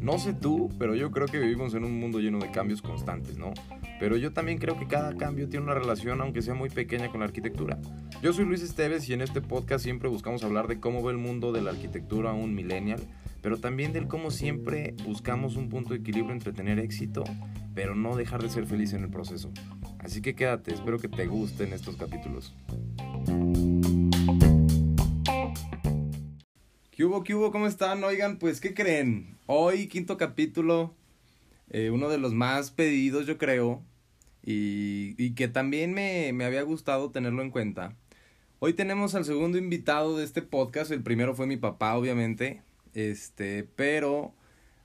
No sé tú, pero yo creo que vivimos en un mundo lleno de cambios constantes, ¿no? Pero yo también creo que cada cambio tiene una relación, aunque sea muy pequeña, con la arquitectura. Yo soy Luis Esteves y en este podcast siempre buscamos hablar de cómo ve el mundo de la arquitectura un millennial, pero también del cómo siempre buscamos un punto de equilibrio entre tener éxito, pero no dejar de ser feliz en el proceso. Así que quédate, espero que te gusten estos capítulos. ¿Qué hubo, qué hubo? ¿Cómo están? Oigan, pues, ¿qué creen? Hoy, quinto capítulo, eh, uno de los más pedidos, yo creo, y, y que también me, me había gustado tenerlo en cuenta. Hoy tenemos al segundo invitado de este podcast, el primero fue mi papá, obviamente, este, pero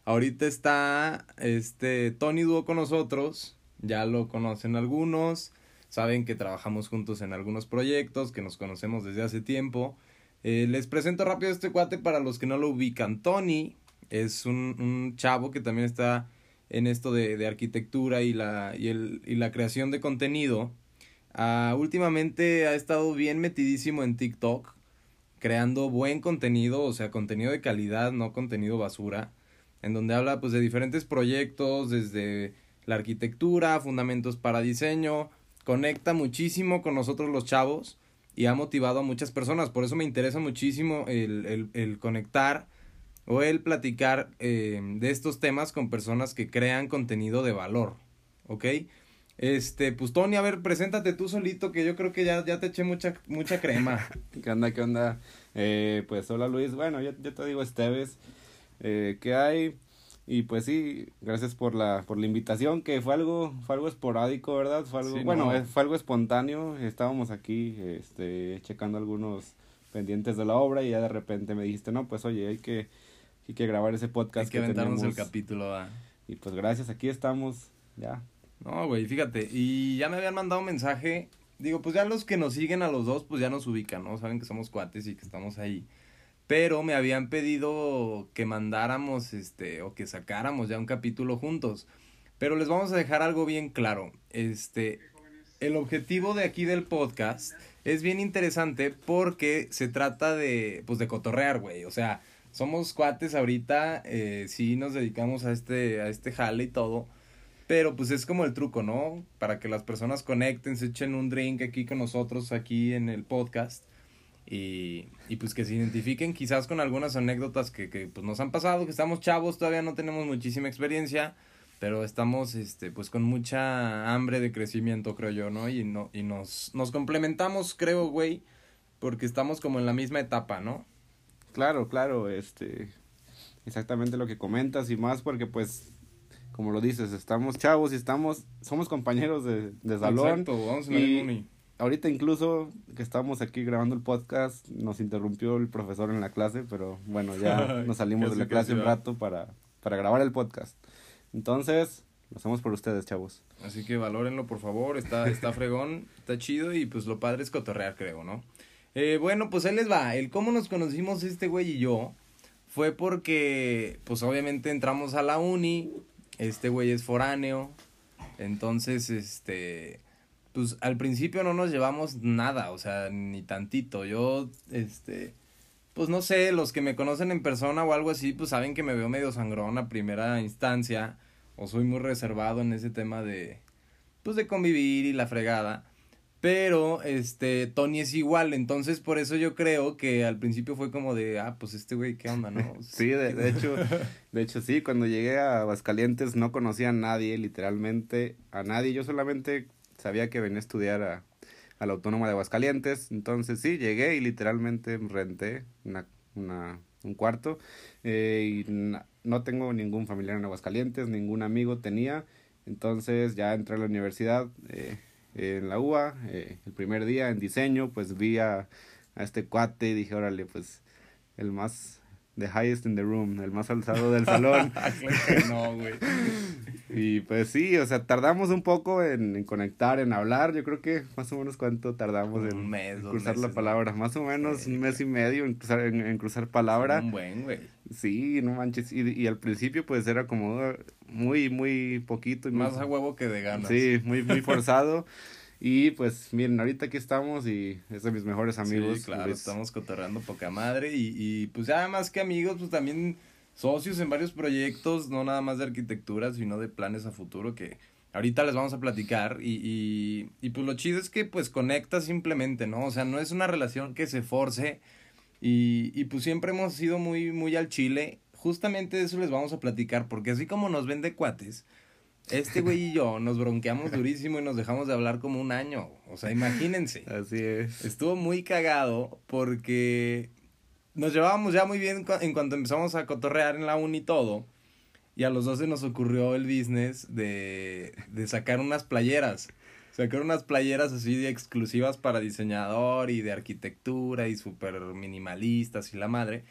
ahorita está, este, Tony Duo con nosotros, ya lo conocen algunos, saben que trabajamos juntos en algunos proyectos, que nos conocemos desde hace tiempo, eh, les presento rápido este cuate para los que no lo ubican. Tony es un, un chavo que también está en esto de, de arquitectura y la, y, el, y la creación de contenido. Uh, últimamente ha estado bien metidísimo en TikTok, creando buen contenido, o sea, contenido de calidad, no contenido basura, en donde habla pues de diferentes proyectos, desde la arquitectura, fundamentos para diseño, conecta muchísimo con nosotros los chavos y ha motivado a muchas personas. Por eso me interesa muchísimo el, el, el conectar o el platicar eh, de estos temas con personas que crean contenido de valor. ¿Ok? Este, pues Tony, a ver, preséntate tú solito, que yo creo que ya, ya te eché mucha, mucha crema. ¿Qué onda, qué onda? Eh, pues hola Luis, bueno, yo, te digo Esteves, eh, ¿qué hay? Y pues sí, gracias por la, por la invitación, que fue algo, fue algo esporádico, ¿verdad? Fue algo, Sí, bueno, no. eh, fue algo espontáneo, estábamos aquí, este, checando algunos pendientes de la obra y ya de repente me dijiste, no, pues oye, hay que, hay que grabar ese podcast Hay que aventarnos el tenemos". capítulo, ¿va? Y pues gracias, aquí estamos, ya. No, güey, fíjate, y ya me habían mandado un mensaje, digo, pues ya los que nos siguen a los dos, pues ya nos ubican, ¿no? Saben que somos cuates y que estamos ahí. Pero me habían pedido que mandáramos, este, o que sacáramos ya un capítulo juntos. Pero les vamos a dejar algo bien claro. Este, el objetivo de aquí del podcast es bien interesante porque se trata de, pues, de cotorrear, güey. O sea, somos cuates ahorita, eh, sí nos dedicamos a este, a este jale y todo. Pero pues es como el truco, ¿no? Para que las personas conecten, se echen un drink aquí con nosotros, aquí en el podcast. Y, y pues que se identifiquen quizás con algunas anécdotas que, que pues nos han pasado, que estamos chavos, todavía no tenemos muchísima experiencia, pero estamos este pues con mucha hambre de crecimiento, creo yo, ¿no? Y no y nos nos complementamos, creo, güey, porque estamos como en la misma etapa, ¿no? Claro, claro, este, exactamente lo que comentas y más porque pues, como lo dices, estamos chavos y estamos, somos compañeros de, de salón. Exacto, vamos y-. Ahorita incluso que estamos aquí grabando el podcast, nos interrumpió el profesor en la clase, pero bueno, ya nos salimos de la clase un rato para, para grabar el podcast. Entonces, lo hacemos por ustedes, chavos. Así que valórenlo, por favor. Está, está fregón, está chido y pues lo padre es cotorrear, creo, ¿no? Eh, bueno, pues ahí les va. El cómo nos conocimos este güey y yo fue porque, pues obviamente entramos a la uni. Este güey es foráneo. Entonces, este, pues al principio no nos llevamos nada, o sea, ni tantito. Yo, este, pues no sé, los que me conocen en persona o algo así, pues saben que me veo medio sangrón a primera instancia o soy muy reservado en ese tema de pues de convivir y la fregada. Pero este Tony es igual, entonces por eso yo creo que al principio fue como de, ah, pues este güey, ¿qué onda, no? Sí, de, de hecho, de hecho sí, cuando llegué a Aguascalientes no conocía a nadie, literalmente a nadie. Yo solamente sabía que venía a estudiar a, la Autónoma de Aguascalientes. Entonces sí, llegué y literalmente renté una, un cuarto. eh, y no tengo ningún familiar en Aguascalientes, ningún amigo tenía. Entonces ya entré a la universidad eh, en la UA. eh, el primer día en diseño, pues vi a, a este cuate y dije, órale, pues el más the highest in the room, el más alzado del salón. Ah, no, güey. y pues sí, o sea, tardamos un poco en, en conectar, en hablar. Yo creo que más o menos cuánto tardamos Un en, mes, en dos cruzar la palabra. Más o menos Sí, un mes y medio en cruzar, en, en cruzar palabra. Un buen, güey. Sí, no manches. Y, y al principio pues era como muy, muy poquito. Y Más muy- a huevo que de ganas. Sí, muy, muy forzado. Y pues miren, ahorita aquí estamos y es de mis mejores amigos. Sí, claro, estamos cotorreando poca madre y, y pues ya más que amigos, pues también socios en varios proyectos, no nada más de arquitectura, sino de planes a futuro que ahorita les vamos a platicar y, y, y pues lo chido es que pues conecta simplemente, ¿no? O sea, no es una relación que se force y, y pues siempre hemos sido muy, muy al chile. Justamente de eso les vamos a platicar porque así como nos ven de cuates, este güey y yo nos bronqueamos durísimo y nos dejamos de hablar como un año. O sea, imagínense. Así es. Estuvo muy cagado porque nos llevábamos ya muy bien en cuanto empezamos a cotorrear en la uni y todo. Y a los dos se nos ocurrió el business de, de sacar unas playeras. Sacar unas playeras así de exclusivas para diseñador y de arquitectura y súper minimalistas y la madre.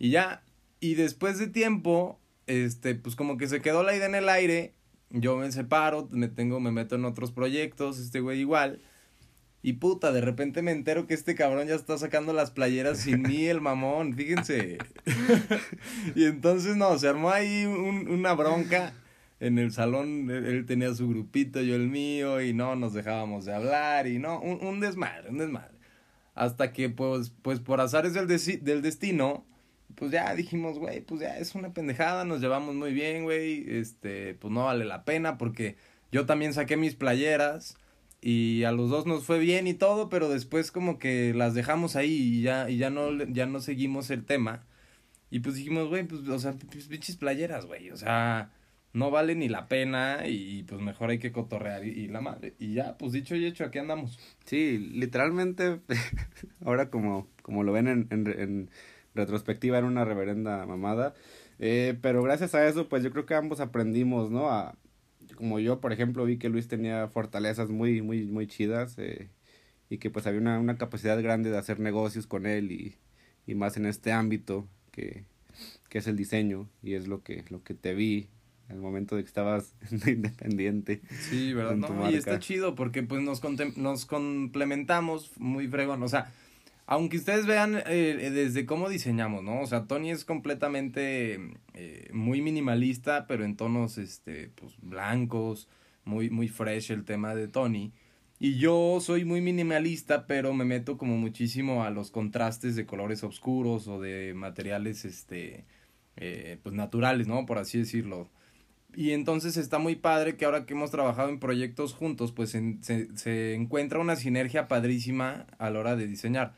Y ya, y después de tiempo, este, pues como que se quedó la idea en el aire. Yo me separo, me tengo, me meto en otros proyectos, este güey igual. Y puta, de repente me entero que este cabrón ya está sacando las playeras sin mí, el mamón, fíjense. y entonces, no, se armó ahí un, una bronca en el salón. Él, tenía su grupito, yo el mío, y no nos dejábamos de hablar, y no, un, un desmadre, un desmadre. Hasta que, pues, pues por azares del, del destino, pues ya dijimos, güey, pues ya es una pendejada, nos llevamos muy bien, güey, este, pues no vale la pena porque yo también saqué mis playeras y a los dos nos fue bien y todo, pero después como que las dejamos ahí y ya, y ya no, ya no seguimos el tema. Y pues dijimos, güey, pues, o sea, pues pinches playeras, güey, o sea, no vale ni la pena y pues mejor hay que cotorrear y, la madre. Y ya, pues dicho y hecho, aquí andamos. Sí, literalmente, ahora como, como lo ven en, retrospectiva, era una reverenda mamada. Eh, pero gracias a eso, pues yo creo que ambos aprendimos, ¿no? A, como yo, por ejemplo, vi que Luis tenía fortalezas muy, muy, muy chidas eh, y que pues había una, una, capacidad grande de hacer negocios con él y, y más en este ámbito que, que, es el diseño y es lo que, lo que te vi en el momento de que estabas independiente. Sí, ¿verdad? No, y está chido porque pues nos, nos complementamos muy fregón, o sea aunque ustedes vean eh, desde cómo diseñamos, ¿no? O sea, Tony es completamente eh, muy minimalista, pero en tonos, este, pues, blancos, muy, muy fresh el tema de Tony. Y yo soy muy minimalista, pero me meto como muchísimo a los contrastes de colores oscuros o de materiales, este, eh, pues, naturales, ¿no? Por así decirlo. Y entonces está muy padre que ahora que hemos trabajado en proyectos juntos, pues se encuentra una sinergia padrísima a la hora de diseñar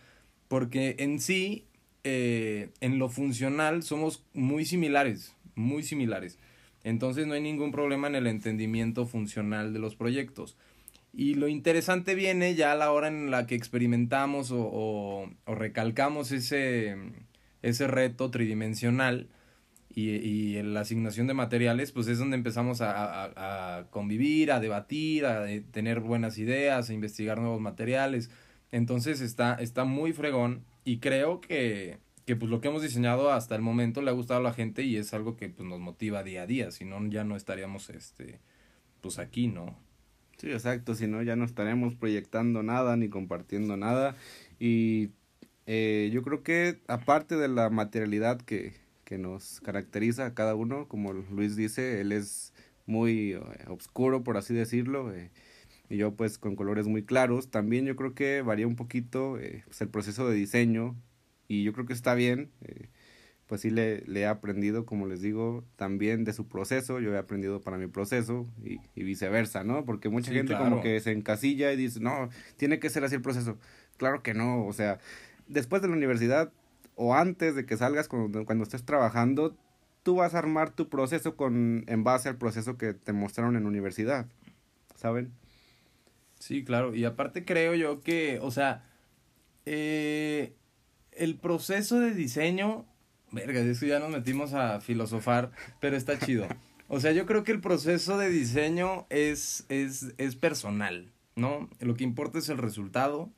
porque en sí, eh, en lo funcional, somos muy similares, muy similares. Entonces no hay ningún problema en el entendimiento funcional de los proyectos. Y lo interesante viene ya a la hora en la que experimentamos o, o, recalcamos ese, ese reto tridimensional y, y, la asignación de materiales, pues es donde empezamos a, a, a convivir, a debatir, a tener buenas ideas, a investigar nuevos materiales. Entonces está, está muy fregón y creo que, que pues lo que hemos diseñado hasta el momento le ha gustado a la gente y es algo que pues nos motiva día a día, si no ya no estaríamos este pues aquí, ¿no? Sí, exacto, si no ya no estaremos proyectando nada ni compartiendo nada y eh, yo creo que aparte de la materialidad que, que nos caracteriza a cada uno, como Luis dice, él es muy eh, oscuro, por así decirlo, eh, y yo pues con colores muy claros. También yo creo que varía un poquito eh, pues, el proceso de diseño y yo creo que está bien. Eh, pues sí le, le, he aprendido, como les digo, también de su proceso, yo he aprendido para mi proceso y, y viceversa, ¿no? Porque mucha gente como que se encasilla y dice, no, tiene que ser así el proceso. Claro que no, o sea, después de la universidad o antes de que salgas cuando, cuando estés trabajando, tú vas a armar tu proceso con en base al proceso que te mostraron en la universidad, ¿saben? Sí, claro. Y aparte creo yo que, o sea, eh, el proceso de diseño, verga, eso ya nos metimos a filosofar, pero está chido. O sea, yo creo que el proceso de diseño es, es, es personal, ¿no? Lo que importa es el resultado.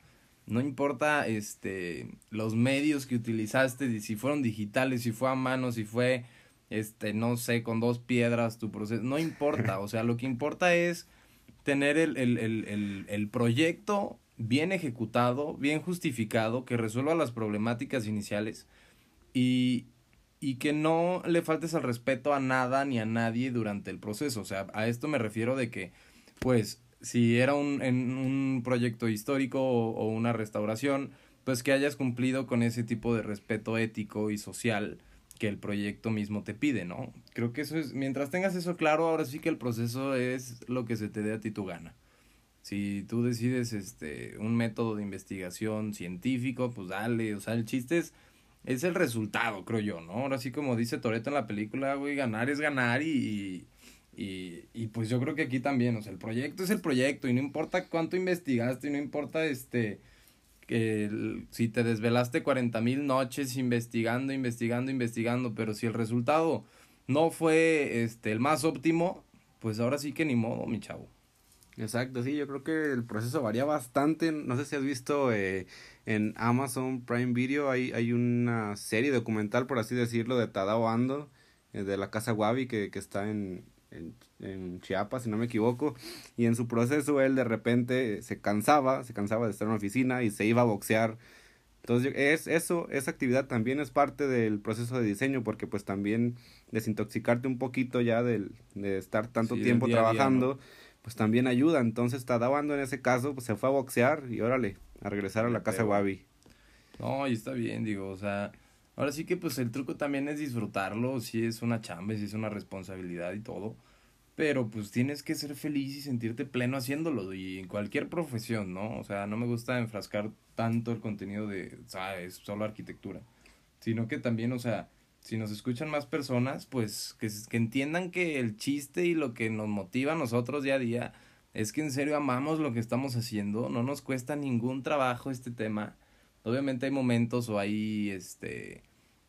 No importa este los medios que utilizaste, si fueron digitales, si fue a mano, si fue este, no sé, con dos piedras tu proceso, no importa, o sea, lo que importa es tener el, el, el, el, proyecto bien ejecutado, bien justificado, que resuelva las problemáticas iniciales y, y que no le faltes al respeto a nada ni a nadie durante el proceso. O sea, a esto me refiero de que, pues, si era un, en un proyecto histórico o, una restauración, pues que hayas cumplido con ese tipo de respeto ético y social que el proyecto mismo te pide, ¿no? Creo que eso es, mientras tengas eso claro, ahora sí que el proceso es lo que se te dé a ti tu gana. Si tú decides este un método de investigación científico, pues dale, o sea, el chiste es, es el resultado, creo yo, ¿no? Ahora sí como dice Toreto en la película, güey, ganar es ganar y, y, y pues yo creo que aquí también, o sea, el proyecto es el proyecto y no importa cuánto investigaste y no importa este que si te desvelaste cuarenta mil noches investigando, investigando, investigando, pero si el resultado no fue este el más óptimo, pues ahora sí que ni modo, mi chavo. Exacto, sí, yo creo que el proceso varía bastante. No sé si has visto eh, en Amazon Prime Video, hay, hay una serie documental, por así decirlo, de Tadao Ando, eh, de la Casa Wabi, que, que está en, en, Chiapas, si no me equivoco. Y en su proceso él de repente se cansaba, se cansaba de estar en una oficina y se iba a boxear. Entonces, es eso, esa actividad también es parte del proceso de diseño, porque pues también desintoxicarte un poquito ya del, de estar tanto tiempo trabajando pues también ayuda. Entonces Tadabando en ese caso pues se fue a boxear y órale, a regresar a la casa Wabi. No, y está bien, digo, o sea, ahora sí que pues el truco también es disfrutarlo, si es una chamba, si es una responsabilidad y todo, pero pues tienes que ser feliz y sentirte pleno haciéndolo y en cualquier profesión, ¿no? O sea, no me gusta enfrascar tanto el contenido de, sabes, solo arquitectura, sino que también, o sea, si nos escuchan más personas, pues que, que entiendan que el chiste y lo que nos motiva a nosotros día a día es que en serio amamos lo que estamos haciendo, no nos cuesta ningún trabajo este tema. Obviamente hay momentos o hay este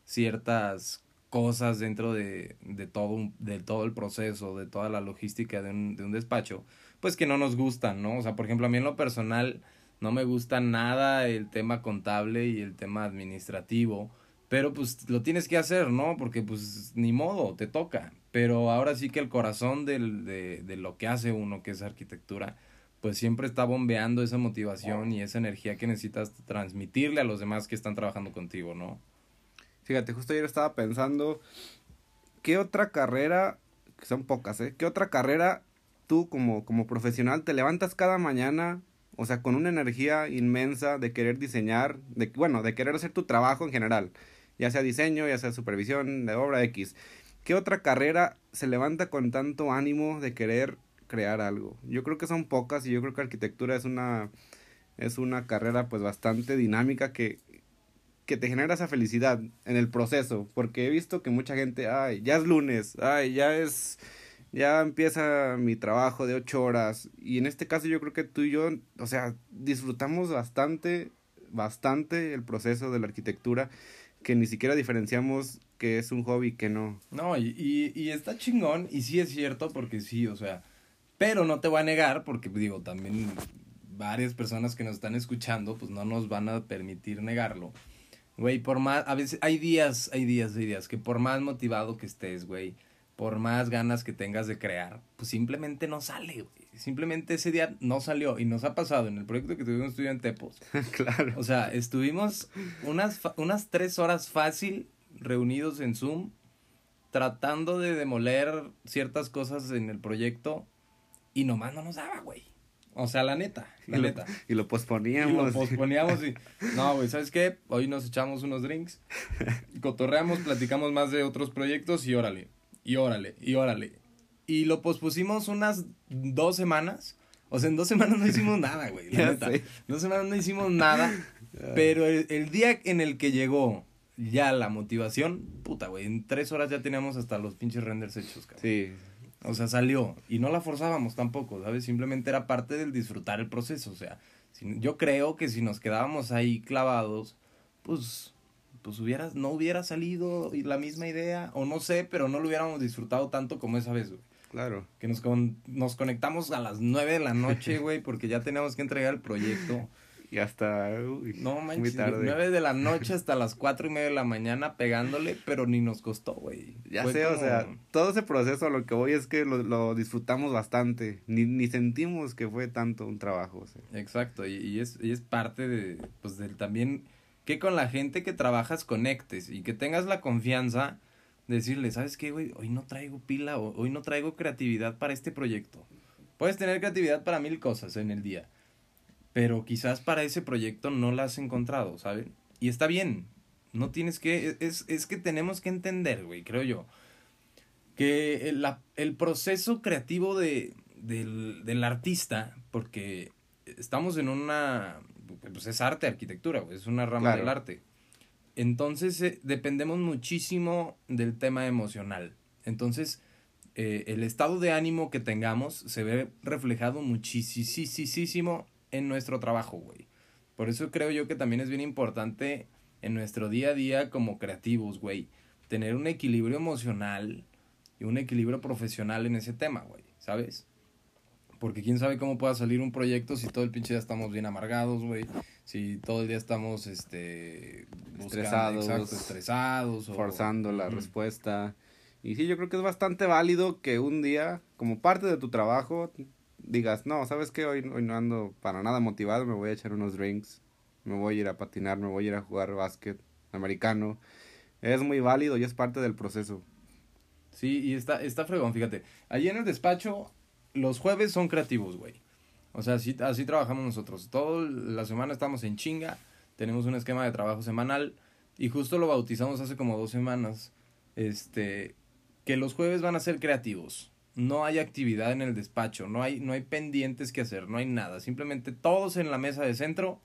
ciertas cosas dentro de, de, todo, de todo el proceso, de toda la logística de un, de un despacho, pues que no nos gustan, ¿no? O sea, por ejemplo, a mí en lo personal no me gusta nada el tema contable y el tema administrativo pero pues lo tienes que hacer, ¿no? Porque pues ni modo, te toca. Pero ahora sí que el corazón de, de lo que hace uno, que es arquitectura, pues siempre está bombeando esa motivación y esa energía que necesitas transmitirle a los demás que están trabajando contigo, ¿no? Fíjate, justo ayer estaba pensando, ¿qué otra carrera, que son pocas, ¿eh? ¿Qué otra carrera tú como, como profesional te levantas cada mañana, o sea, con una energía inmensa de querer diseñar, de, bueno, de querer hacer tu trabajo en general? ya sea diseño, ya sea supervisión de obra X. ¿Qué otra carrera se levanta con tanto ánimo de querer crear algo? Yo creo que son pocas y yo creo que arquitectura es una es una carrera pues bastante dinámica que que te genera esa felicidad en el proceso, porque he visto que mucha gente, ay, ya es lunes, ay, ya es ya empieza mi trabajo de ocho horas y en este caso yo creo que tú y yo, o sea, disfrutamos bastante, bastante el proceso de la arquitectura que ni siquiera diferenciamos que es un hobby que no. No, y, y, y está chingón, y sí es cierto, porque sí, o sea, pero no te voy a negar, porque digo, también varias personas que nos están escuchando, pues no nos van a permitir negarlo. Güey, por más, a veces hay días, hay días, hay días que por más motivado que estés, güey, por más ganas que tengas de crear, pues simplemente no sale, güey. Simplemente ese día no salió y nos ha pasado en el proyecto que tuvimos estudio en Tepos. claro. O sea, estuvimos unas, unas tres horas fácil reunidos en Zoom tratando de demoler ciertas cosas en el proyecto y nomás no nos daba, güey. O sea, la neta, la neta. y lo posponíamos. Y lo posponíamos y... No, güey, ¿sabes qué? Hoy nos echamos unos drinks, cotorreamos, platicamos más de otros proyectos y órale y órale, y órale. Y lo pospusimos unas dos semanas. O sea, en dos semanas no hicimos nada, güey. La neta. Dos semanas no hicimos nada. pero el, día en el que llegó ya la motivación, puta, güey. En tres horas ya teníamos hasta los pinches renders hechos, cabrón. Sí. O sea, salió. Y no la forzábamos tampoco, ¿sabes? Simplemente era parte del disfrutar el proceso. O sea, yo creo que si nos quedábamos ahí clavados, pues pues hubieras, no hubiera salido la misma idea, o no sé, pero no lo hubiéramos disfrutado tanto como esa vez, güey. Claro. Que nos, nos conectamos a las nueve de la noche, güey, porque ya teníamos que entregar el proyecto. Y hasta, no manches, nueve de la noche hasta las cuatro y media de la mañana pegándole, pero ni nos costó, güey. Ya sé, o sea, todo ese proceso lo que voy es que lo, lo disfrutamos bastante, ni, ni sentimos que fue tanto un trabajo. Exacto, y, y, es, y es parte de, pues, del también que con la gente que trabajas conectes y que tengas la confianza de decirle, ¿sabes qué, güey? Hoy no traigo pila, o hoy no traigo creatividad para este proyecto. Puedes tener creatividad para mil cosas en el día, pero quizás para ese proyecto no la has encontrado, ¿saben? Y está bien, no tienes que, es, es que tenemos que entender, güey, creo yo, que el, la, el proceso creativo de, del, del artista, porque estamos en una, pues es arte, arquitectura, güey, es una rama Claro. del arte. Entonces eh, dependemos muchísimo del tema emocional. Entonces, eh, el estado de ánimo que tengamos se ve reflejado muchísimo en nuestro trabajo, güey. Por eso creo yo que también es bien importante en nuestro día a día como creativos, güey, tener un equilibrio emocional y un equilibrio profesional en ese tema, güey, ¿sabes? Porque quién sabe cómo pueda salir un proyecto si todo el pinche día estamos bien amargados, güey. Si todo el día estamos, este... buscando- Estresados. Exacto, estresados. o- forzando la respuesta. Y sí, yo creo que es bastante válido que un día, como parte de tu trabajo, digas, no, ¿sabes qué? Hoy, hoy no ando para nada motivado, me voy a echar unos drinks, me voy a ir a patinar, me voy a ir a jugar básquet americano. Es muy válido y es parte del proceso. Sí, y está, está fregón, fíjate. Allí en el despacho, los jueves son creativos, güey. O sea, así, así trabajamos nosotros. Toda la semana estamos en chinga, tenemos un esquema de trabajo semanal y justo lo bautizamos hace como dos semanas. Este, que los jueves van a ser creativos. No hay actividad en el despacho, no hay, no hay pendientes que hacer, no hay nada. Simplemente todos en la mesa de centro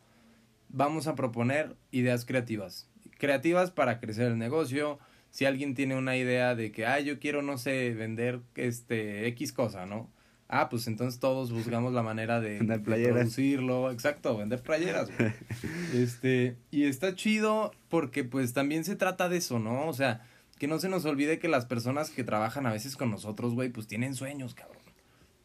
vamos a proponer ideas creativas. Creativas para crecer el negocio, si alguien tiene una idea de que, ah, yo quiero, no sé, vender este X cosa, ¿no? Ah, pues entonces todos buscamos la manera de, Vender de playeras. producirlo, exacto, vender playeras. este, y está chido porque pues también se trata de eso, ¿no? O sea, que no se nos olvide que las personas que trabajan a veces con nosotros, güey, pues tienen sueños, cabrón.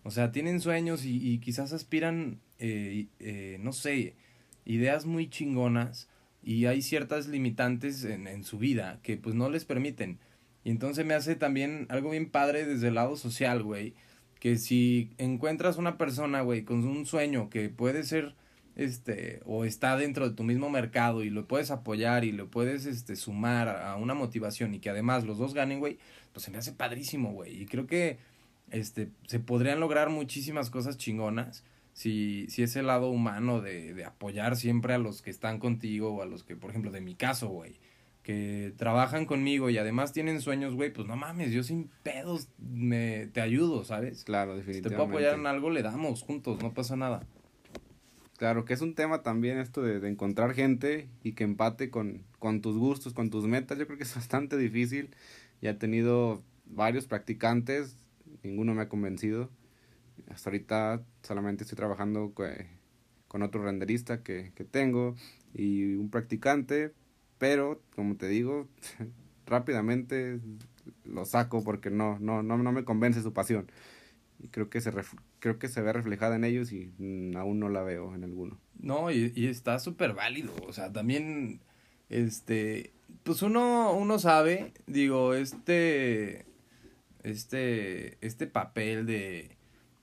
O sea, tienen sueños y, y quizás aspiran, eh, eh, no sé, ideas muy chingonas y hay ciertas limitantes en, en su vida que pues no les permiten. Y entonces me hace también algo bien padre desde el lado social, güey. Que si encuentras una persona, güey, con un sueño que puede ser, este, o está dentro de tu mismo mercado y lo puedes apoyar y lo puedes, este, sumar a, una motivación y que además los dos ganen, güey, pues se me hace padrísimo, güey. Y creo que, este, se podrían lograr muchísimas cosas chingonas si, si ese lado humano de, de apoyar siempre a los que están contigo o a los que, por ejemplo, de mi caso, güey, que trabajan conmigo y además tienen sueños, güey, pues no mames, yo sin pedos me, te ayudo, ¿sabes? Claro, Si te definitivamente. puedo apoyar en algo, le damos juntos, no pasa nada. Claro, que es un tema también esto de, encontrar gente y que empate con, con tus gustos, con tus metas. Yo creo que es bastante difícil. Ya he tenido varios practicantes, ninguno me ha convencido. Hasta ahorita solamente estoy trabajando co- con otro renderista que, que tengo y un practicante, pero como te digo, rápidamente lo saco porque no, no, no, no me convence su pasión. Y creo que se creo que se ve reflejada en ellos y mm, aún no la veo en alguno. No, y, y está súper válido. O sea, también, este, pues uno, uno sabe, digo, este, este, este papel de,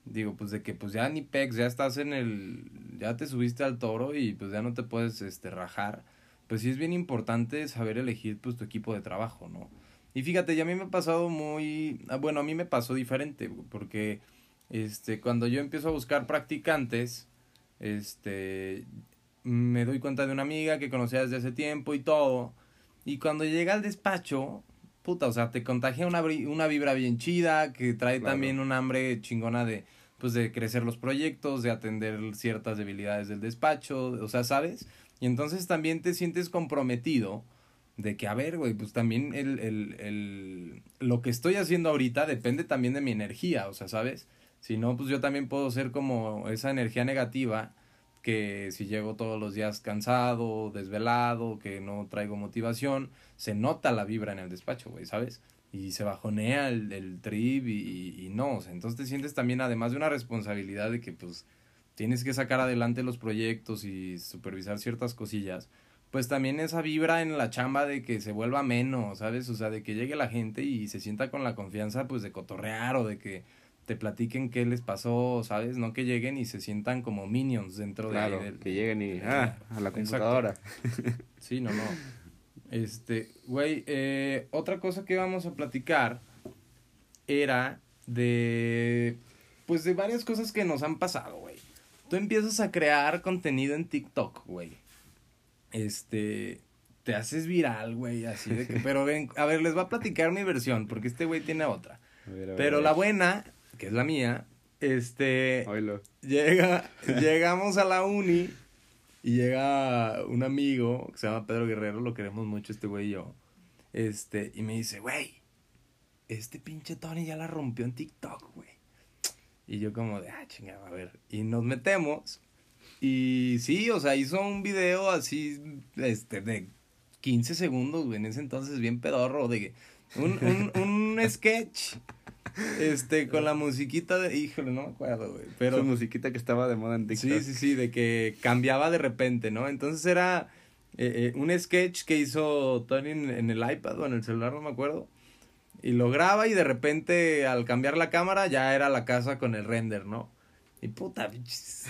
digo, pues de que pues ya ni pex, ya estás en el, ya te subiste al toro y pues ya no te puedes, este, rajar. Pues sí es bien importante saber elegir, pues, tu equipo de trabajo, ¿no? Y fíjate, ya a mí me ha pasado muy, ah, bueno, a mí me pasó diferente, porque, este, cuando yo empiezo a buscar practicantes, este, me doy cuenta de una amiga que conocía desde hace tiempo y todo. Y cuando llega al despacho, puta, o sea, te contagia una, una vibra bien chida, que trae Claro. también un hambre chingona de, pues, de crecer los proyectos, de atender ciertas debilidades del despacho, o sea, ¿sabes? Y entonces también te sientes comprometido de que, a ver, güey, pues también el, el, el, lo que estoy haciendo ahorita depende también de mi energía, o sea, ¿sabes? Si no, pues yo también puedo ser como esa energía negativa que si llego todos los días cansado, desvelado, que no traigo motivación, se nota la vibra en el despacho, güey, ¿sabes? Y se bajonea el, el trip y, y no, o sea, entonces te sientes también además de una responsabilidad de que pues tienes que sacar adelante los proyectos y supervisar ciertas cosillas, pues también esa vibra en la chamba de que se vuelva menos, ¿sabes? O sea, de que llegue la gente y se sienta con la confianza pues de cotorrear o de que te platiquen qué les pasó, ¿sabes? No que lleguen y se sientan como minions dentro de- Claro, que lleguen y ah, a la Exacto. computadora. Sí, no, no. Este, güey, eh, otra cosa que íbamos a platicar era de pues de varias cosas que nos han pasado, güey. Tú empiezas a crear contenido en TikTok, güey. Este, te haces viral, güey, así de que, pero ven, a ver, les voy a platicar mi versión, porque este güey tiene otra. A ver, a ver, Pero la buena, que es la mía, este, Oílo. llega, llegamos a la uni y llega un amigo que se llama Pedro Guerrero, lo queremos mucho este güey y yo. Este, y me dice, güey, este pinche Tony ya la rompió en TikTok, güey. Y yo como de, ah, chingada, a ver. Y nos metemos. Y sí, o sea, hizo un video así, este, de 15 segundos, güey, en ese entonces bien pedorro, de que, un, un, un sketch, este, con la musiquita de, híjole, no me acuerdo, güey, pero... Esa musiquita que estaba de moda en TikTok. Sí, sí, sí, de que cambiaba de repente, ¿no? Entonces era eh, eh, un sketch que hizo Tony en, en el iPad o en el celular, no me acuerdo. Y lo graba y de repente al cambiar la cámara ya era la casa con el render, ¿no? Y puta,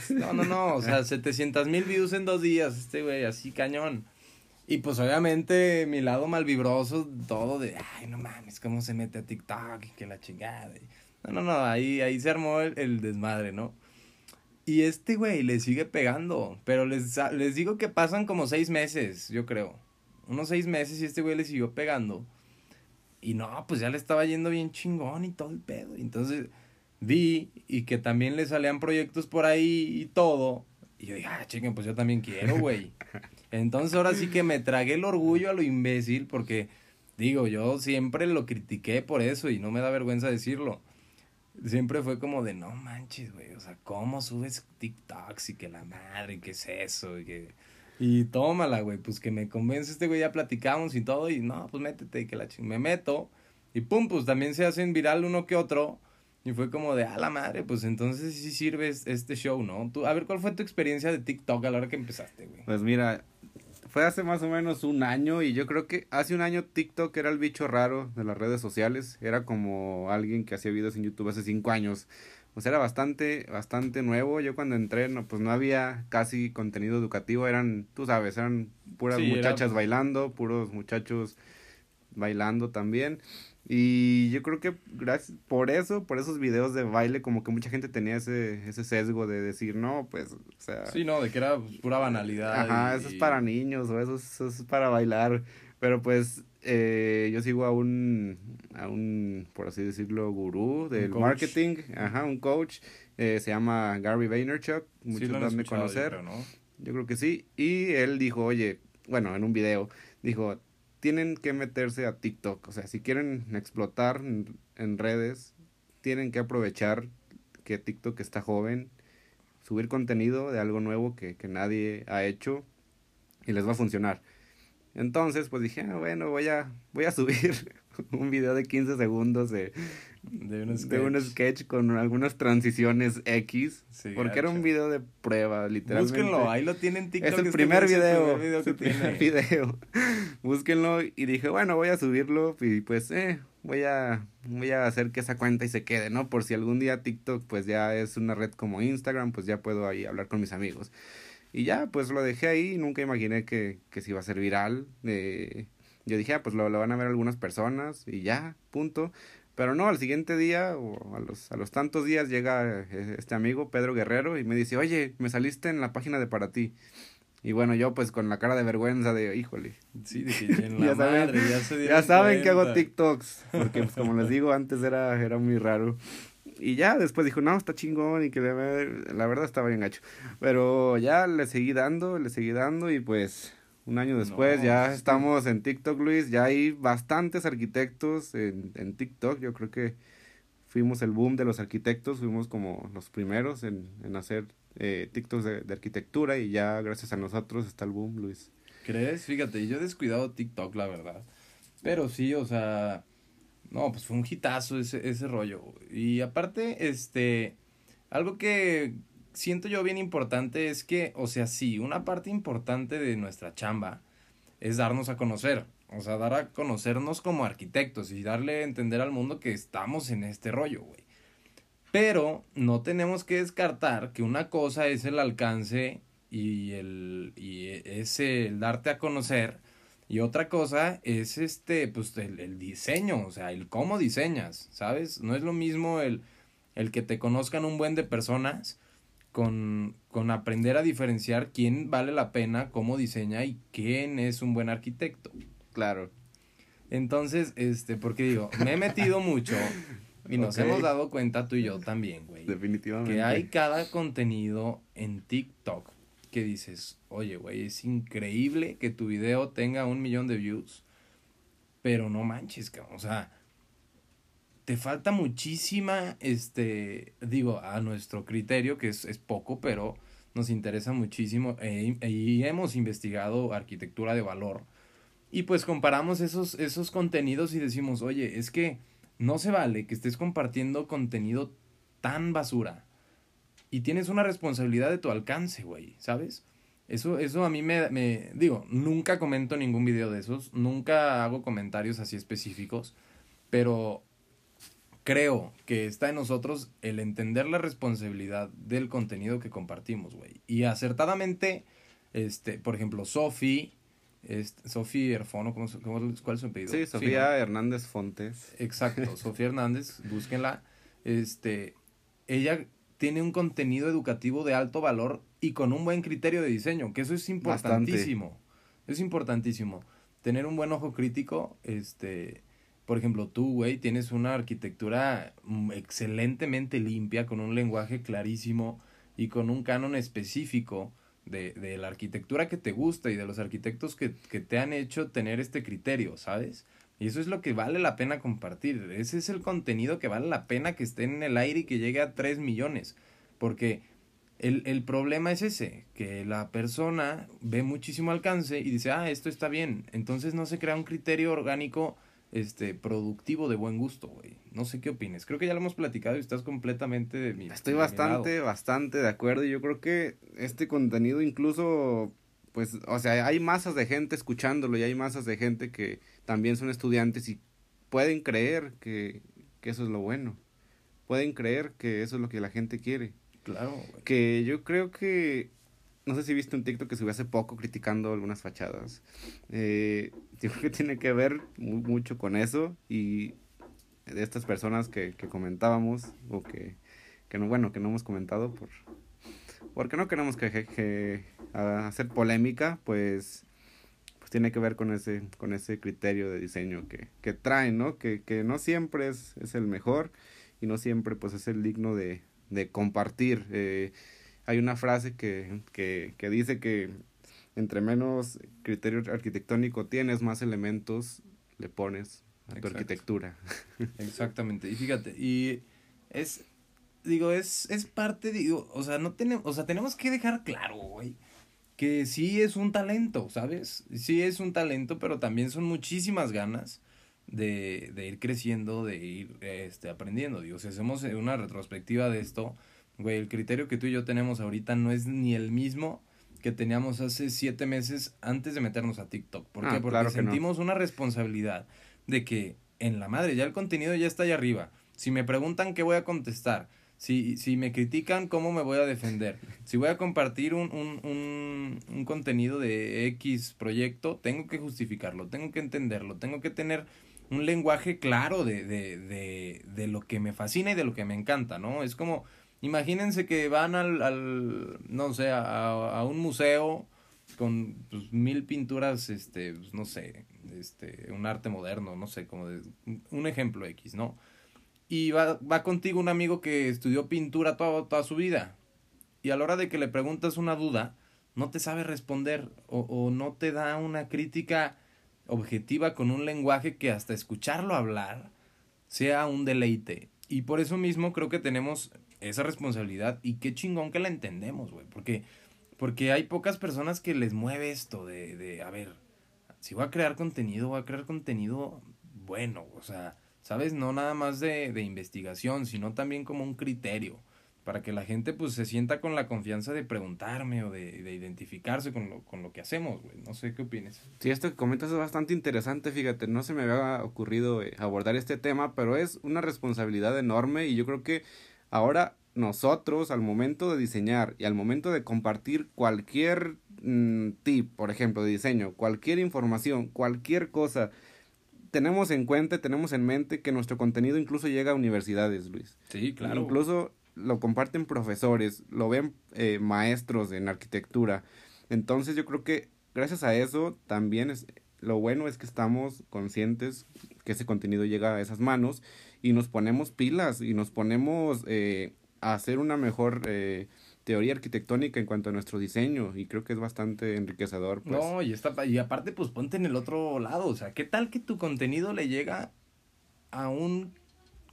no, no, no, o sea, 700 mil views en dos días, este güey, así cañón. Y pues obviamente mi lado malvibroso, todo de, ay, no mames, cómo se mete a TikTok y que la chingada. y- No, no, no, ahí, ahí se armó el, el desmadre, ¿no? Y este güey le sigue pegando, pero les, les digo que pasan como seis meses, yo creo. Unos seis meses y este güey le siguió pegando. Y no, pues ya le estaba yendo bien chingón y todo el pedo. Entonces vi y que también le salían proyectos por ahí y todo. Y yo dije, ah, chiquen, pues yo también quiero, güey. Entonces ahora sí que me tragué el orgullo a lo imbécil porque, digo, yo siempre lo critiqué por eso y no me da vergüenza decirlo. Siempre fue como de, no manches, güey, o sea, ¿cómo subes TikToks y que la madre, qué es eso? Y, que... y tómala, güey, pues que me convence este güey, ya platicamos y todo, y no, pues métete, y que la ching... Me meto, y pum, pues también se hacen viral uno que otro, y fue como de, a la madre, pues entonces sí sirve es- este show, ¿no? Tú, a ver, ¿cuál fue tu experiencia de TikTok a la hora que empezaste, güey? Pues mira, fue hace más o menos un año y yo creo que hace un año TikTok era el bicho raro de las redes sociales. Era como alguien que hacía videos en YouTube hace cinco años. O sea, era bastante, bastante nuevo. Yo cuando entré, no, pues no había casi contenido educativo. Eran, tú sabes, eran puras Sí, era- muchachas bailando, puros muchachos bailando también. Y yo creo que gracias por eso, por esos videos de baile, como que mucha gente tenía ese, ese sesgo de decir, no, pues, o sea, Sí, no, de que era pura banalidad. Ajá, y- eso es para niños o eso es, eso es para bailar. Pero pues eh, yo sigo a un, a un, por así decirlo, gurú del marketing, ajá, un coach, eh, se llama Gary Vaynerchuk, Sí, muchos han han de yo conocer, creo, ¿no? yo creo que sí, y él dijo, oye, bueno, en un video, dijo, tienen que meterse a TikTok, o sea, si quieren explotar en, redes, tienen que aprovechar que TikTok está joven, subir contenido de algo nuevo que, que nadie ha hecho y les va a funcionar. Entonces, pues dije, ah, bueno, voy a, voy a subir un video de 15 segundos de, De un de un sketch con algunas transiciones X, Sí, porque era un video de prueba, literalmente. Búsquenlo, ahí lo tienen en TikTok. Es el este primer güey, es el video, primer video que tiene. video. Búsquenlo y dije, bueno, voy a subirlo y pues, eh, voy a, voy a hacer que esa cuenta y se quede, ¿no? Por si algún día TikTok pues ya es una red como Instagram, pues ya puedo ahí hablar con mis amigos. Y ya, pues lo dejé ahí, nunca imaginé que, que se iba a ser viral. eh, yo dije, ah, pues lo, lo van a ver algunas personas y ya, punto. Pero no, al siguiente día o a los, a los tantos días llega eh, este amigo, Pedro Guerrero, y me dice, oye, me saliste en la página de para ti. Y bueno, yo pues con la cara de vergüenza de, híjole, Sí, que en la Ya saben- ya se dieron ya saben que hago. TikToks, porque pues como les digo, antes era, era muy raro. Y ya después dijo, no, está chingón y que la verdad estaba bien gacho. Pero ya le seguí dando, le seguí dando y pues un año después No, ya estamos en TikTok, Luis. Ya hay bastantes arquitectos en, en TikTok. Yo creo que fuimos el boom de los arquitectos, fuimos como los primeros en, en hacer eh, TikToks de, de arquitectura y ya gracias a nosotros está el boom, Luis. ¿Crees? Fíjate, yo he descuidado TikTok, la verdad. Pero sí, o sea, no, pues fue un hitazo ese, ese rollo. Y aparte, este, algo que siento yo bien importante es que, o sea, sí, una parte importante de nuestra chamba es darnos a conocer. O sea, dar a conocernos como arquitectos y darle a entender al mundo que estamos en este rollo, güey. Pero no tenemos que descartar que una cosa es el alcance y el y es el darte a conocer y otra cosa es este pues el, el diseño, o sea, el cómo diseñas, ¿sabes? No es lo mismo el el que te conozcan un buen de personas con, con aprender a diferenciar quién vale la pena, cómo diseña y quién es un buen arquitecto. Claro. Entonces, este, porque digo, me he metido mucho y nos hemos dado cuenta tú y yo también, güey. Definitivamente. Que hay cada contenido en TikTok que dices, oye, güey, es increíble que tu video tenga un millón de views, pero no manches, cabrón, o sea, te falta muchísima, este, digo, a nuestro criterio, que es, es poco, pero nos interesa muchísimo e- e- y hemos investigado arquitectura de valor. Y pues comparamos esos, esos contenidos y decimos, oye, es que no se vale que estés compartiendo contenido tan basura. Y tienes una responsabilidad de tu alcance, güey, ¿sabes? Eso, eso a mí me, me... Digo, nunca comento ningún video de esos, nunca hago comentarios así específicos, pero creo que está en nosotros el entender la responsabilidad del contenido que compartimos, güey. Y acertadamente, este, por ejemplo, Sofi, este, Sofi Erfono, ¿cómo, cómo- ¿cuál es su apellido? Sí. Sofía Hernández Fontes. Exacto, Sofía Hernández, búsquenla. Este, ella tiene un contenido educativo de alto valor y con un buen criterio de diseño, que eso es importantísimo. Es importantísimo. Tener un buen ojo crítico, este, por ejemplo, tú, güey, tienes una arquitectura mm, excelentemente limpia, con un lenguaje clarísimo y con un canon específico de, de la arquitectura que te gusta y de los arquitectos que, que te han hecho tener este criterio, ¿sabes? Y eso es lo que vale la pena compartir. Ese es el contenido que vale la pena que esté en el aire y que llegue a 3 millones. Porque el, el problema es ese, que la persona ve muchísimo alcance y dice, ah, esto está bien. Entonces no se crea un criterio orgánico este productivo de buen gusto, güey. No sé qué opines. Creo que ya lo hemos platicado y estás completamente de mi Estoy de mi bastante, lado. bastante de acuerdo. y Yo creo que este contenido incluso, pues, o sea, hay masas de gente escuchándolo y hay masas de gente que también son estudiantes y pueden creer que, que eso es lo bueno. Pueden creer que eso es lo que la gente quiere. Claro, güey. Que yo creo que, no sé si viste un TikTok que subió hace poco criticando algunas fachadas. Eh, creo que tiene que ver mu- mucho con eso y de estas personas que, que comentábamos o que, que no, bueno, que no hemos comentado por, porque no queremos que, hacer polémica, pues pues tiene que ver con ese con ese criterio de diseño que, que traen, ¿no? Que, que no siempre es, es el mejor y no siempre pues es el digno de, de compartir. Eh, hay una frase que, que, que dice que entre menos criterio arquitectónico tienes, más elementos le pones a tu Exacto. arquitectura. Exactamente. Y fíjate, y es, digo, es, es parte, digo, o sea, no tenemos, o sea, tenemos que dejar claro, güey, que sí es un talento, ¿sabes? Sí es un talento, pero también son muchísimas ganas de, de ir creciendo, de ir, este, aprendiendo. Digo, si hacemos una retrospectiva de esto, güey, el criterio que tú y yo tenemos ahorita no es ni el mismo que teníamos hace siete meses antes de meternos a TikTok. ¿Por Ah, qué? Porque claro que no. sentimos una responsabilidad de que en la madre ya el contenido ya está allá arriba. Si me preguntan qué voy a contestar, si, si me critican cómo me voy a defender, si voy a compartir un, un, un, un contenido de X proyecto, tengo que justificarlo, tengo que entenderlo, tengo que tener un lenguaje claro de, de, de, de lo que me fascina y de lo que me encanta, ¿no? Es como, imagínense que van al, al no sé, a, a un museo con pues, mil pinturas, este, pues, no sé, este, un arte moderno, no sé, como de, un ejemplo X, ¿no? Y va, va contigo un amigo que estudió pintura toda, toda su vida. Y a la hora de que le preguntas una duda, no te sabe responder o, o no te da una crítica objetiva con un lenguaje que hasta escucharlo hablar sea un deleite. Y por eso mismo creo que tenemos esa responsabilidad y qué chingón que la entendemos, güey. Porque, porque hay pocas personas que les mueve esto de, de, a ver, si voy a crear contenido, voy a crear contenido bueno, o sea, ¿sabes? No nada más de, de investigación, sino también como un criterio. Para que la gente pues se sienta con la confianza de preguntarme o de, de identificarse con lo, con lo que hacemos, güey. No sé qué opinas. Sí, esto que comentas es bastante interesante, fíjate, no se me había ocurrido eh, abordar este tema, pero es una responsabilidad enorme y yo creo que ahora nosotros al momento de diseñar y al momento de compartir cualquier mm, tip, por ejemplo, de diseño, cualquier información, cualquier cosa, tenemos en cuenta, tenemos en mente que nuestro contenido incluso llega a universidades, Luis. Sí, claro. Incluso lo comparten profesores, lo ven eh, maestros en arquitectura. Entonces yo creo que gracias a eso también es, lo bueno es que estamos conscientes que ese contenido llega a esas manos y nos ponemos pilas y nos ponemos eh, a hacer una mejor eh, teoría arquitectónica en cuanto a nuestro diseño y creo que es bastante enriquecedor. Pues. No, y, está, y aparte pues ponte en el otro lado, o sea, ¿qué tal que tu contenido le llega a un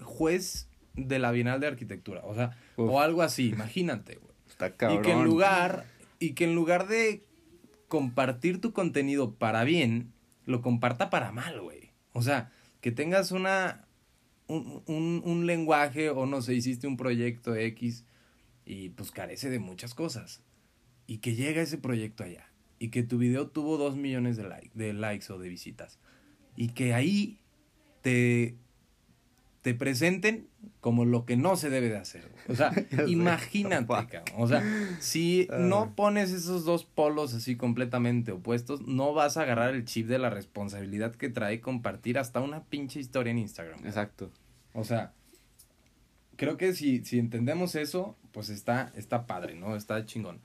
juez de la Bienal de Arquitectura? O sea, o algo así, imagínate, güey. Está cabrón. Y que en lugar, y que en lugar de compartir tu contenido para bien, lo comparta para mal, güey. O sea, que tengas una, un, un, un lenguaje o no sé, hiciste un proyecto X y pues carece de muchas cosas. Y que llega ese proyecto allá. Y que tu video tuvo dos millones de, like, de likes o de visitas. Y que ahí te, te presenten como lo que no se debe de hacer. O sea, imagínate, cabrón. O sea, si no pones esos dos polos así completamente opuestos, no vas a agarrar el chip de la responsabilidad que trae compartir hasta una pinche historia en Instagram. Exacto. O sea, creo que si, si entendemos eso, pues está, está padre, ¿no? Está chingón.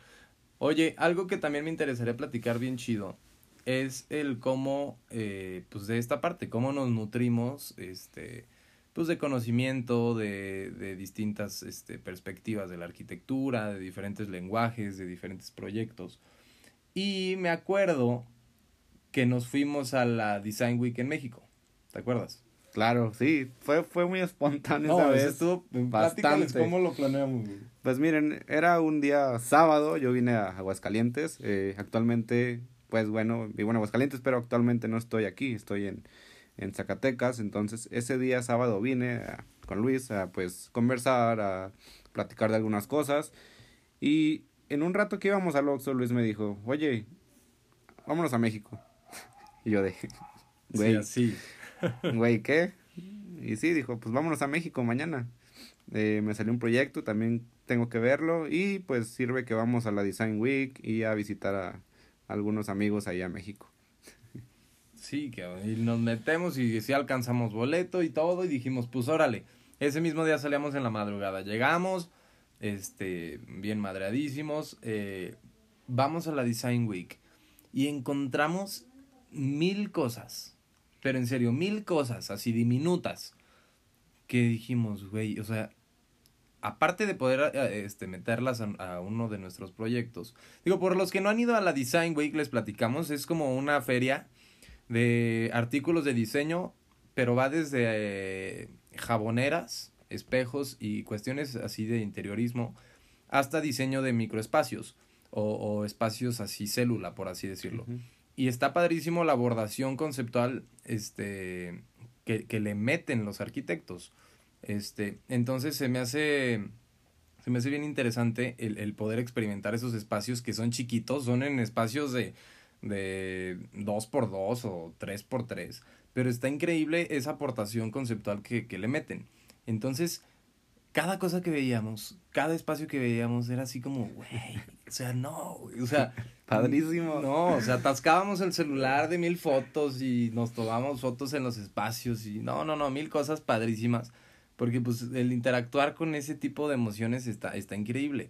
Oye, algo que también me interesaría platicar bien chido es el cómo, eh, pues de esta parte, cómo nos nutrimos, este, pues de conocimiento, de, de distintas este, perspectivas de la arquitectura, de diferentes lenguajes, de diferentes proyectos. Y me acuerdo que nos fuimos a la Design Week en México, ¿te acuerdas? Claro, sí, fue, fue muy espontáneo esa vez. Estuvo, bastante. cómo lo planeamos. Pues miren, era un día sábado, yo vine a Aguascalientes, eh, actualmente, pues bueno, vivo en Aguascalientes, pero actualmente no estoy aquí, estoy en, en Zacatecas, entonces ese día sábado vine con Luis a pues conversar, a platicar de algunas cosas, y en un rato que íbamos al Oxxo, Luis me dijo, oye, vámonos a México. y yo de, güey, sí, güey, ¿qué? Y sí, dijo, pues vámonos a México mañana. Eh, me salió un proyecto, también tengo que verlo y pues sirve que vamos a la Design Week y a visitar a, algunos amigos ahí a México. Sí, que y nos metemos y sí alcanzamos boleto y todo y dijimos, pues órale, ese mismo día salíamos en la madrugada, llegamos, este, bien madreadísimos, eh, vamos a la Design Week y encontramos mil cosas pero en serio, mil cosas así diminutas que dijimos, güey, o sea, aparte de poder eh, este, meterlas a, uno de nuestros proyectos. Digo, por los que no han ido a la Design Week, les platicamos, es como una feria de artículos de diseño, pero va desde eh, jaboneras, espejos y cuestiones así de interiorismo, hasta diseño de microespacios o, espacios así célula, por así decirlo. Y está padrísimo la abordación conceptual este, que, que, le meten los arquitectos. Este, entonces se me hace, se me hace bien interesante el, el poder experimentar esos espacios que son chiquitos, son en espacios de, de 2x2 o 3x3, pero está increíble esa aportación conceptual que, que le meten. Entonces, cada cosa que veíamos, cada espacio que veíamos era así como, güey, o sea, no, o sea, Padrísimo. No, o sea, atascábamos el celular de mil fotos y nos tomábamos fotos en los espacios y no, no, no, mil cosas padrísimas. Porque pues el interactuar con ese tipo de emociones está, está increíble.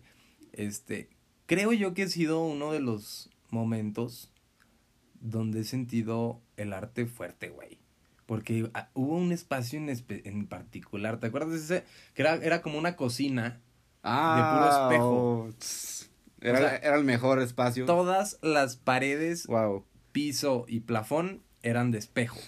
Este, creo yo que ha sido uno de los momentos donde he sentido el arte fuerte, güey. Porque ah, hubo un espacio en, en particular, ¿te acuerdas de ese? Que era, era como una cocina ah, de puro espejo. Oh, era, era el mejor espacio. Todas las paredes, piso y plafón eran de espejo.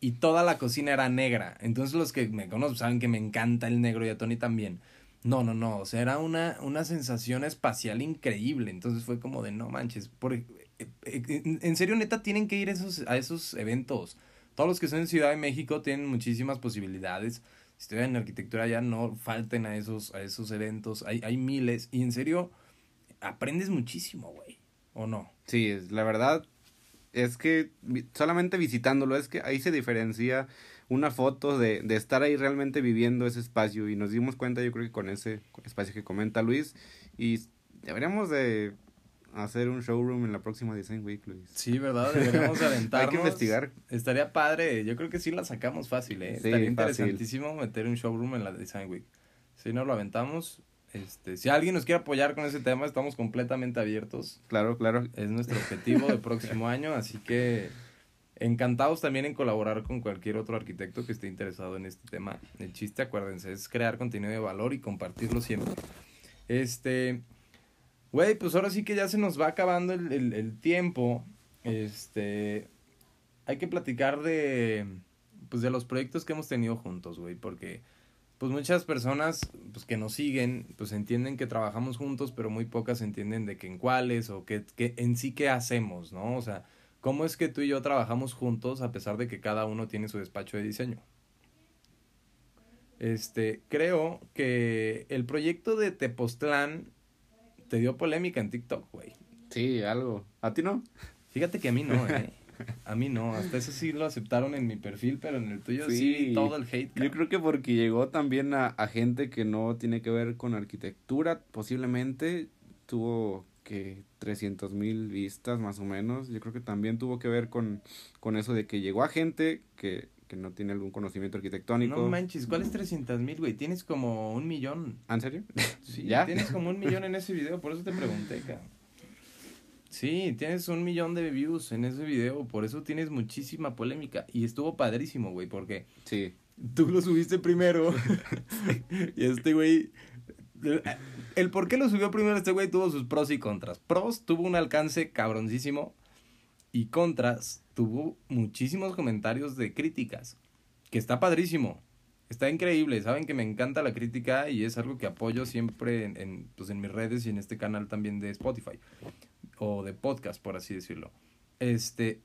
Y toda la cocina era negra. Entonces los que me conocen saben que me encanta el negro y a Tony también. No, no, no. O sea, era una, una sensación espacial increíble. Entonces fue como de no manches. Por, en serio, neta, tienen que ir esos, a esos eventos. Todos los que son en Ciudad de México tienen muchísimas posibilidades. Si estudian en arquitectura ya no falten a esos, a esos eventos. Hay, hay miles. Y en serio, aprendes muchísimo, güey. ¿O no? Sí, la verdad es que solamente visitándolo es que ahí se diferencia una foto de, de estar ahí realmente viviendo ese espacio y nos dimos cuenta yo creo que con ese espacio que comenta Luis y deberíamos de hacer un showroom en la próxima Design Week, Luis. Sí, ¿verdad? Deberíamos aventarnos. Hay que investigar. Estaría padre. Yo creo que sí la sacamos fácil, ¿eh? Sí, Estaría fácil. interesantísimo meter un showroom en la Design Week. Si no lo aventamos, este, si alguien nos quiere apoyar con ese tema, estamos completamente abiertos. Claro, claro. Es nuestro objetivo del próximo año, así que encantados también en colaborar con cualquier otro arquitecto que esté interesado en este tema. El chiste, acuérdense, es crear contenido de valor y compartirlo siempre. Este, güey, pues ahora sí que ya se nos va acabando el, el, el tiempo. Este, hay que platicar de, pues de los proyectos que hemos tenido juntos, güey, porque pues muchas personas pues que nos siguen pues entienden que trabajamos juntos pero muy pocas entienden de que en cuáles o que, que en sí qué hacemos no o sea cómo es que tú y yo trabajamos juntos a pesar de que cada uno tiene su despacho de diseño este creo que el proyecto de Tepoztlán te dio polémica en TikTok güey Sí, algo. ¿A ti no? fíjate que a mí no eh a mí no hasta eso sí lo aceptaron en mi perfil pero en el tuyo sí, Sí. todo el hate Yo creo que porque llegó también a, a gente que no tiene que ver con arquitectura, posiblemente tuvo que 300 mil vistas más o menos. Yo creo que también tuvo que ver con, con eso de que llegó a gente que, que no tiene algún conocimiento arquitectónico. No manches, ¿cuál es 300 mil, güey? Tienes como un millón. ¿Ah, ¿En serio? Sí, ¿Ya? tienes como un millón en ese video, por eso te pregunté, cabrón. Sí, tienes un millón de views en ese video, por eso tienes muchísima polémica. Y estuvo padrísimo, güey, porque Sí. tú lo subiste primero. y este güey. El por qué lo subió primero este güey tuvo sus pros y contras. Pros tuvo un alcance cabroncísimo. Y contras tuvo muchísimos comentarios de críticas. Que está padrísimo. Está increíble. Saben que me encanta la crítica y es algo que apoyo siempre en, en, pues en mis redes y en este canal también de Spotify. O de podcast, por así decirlo. Este.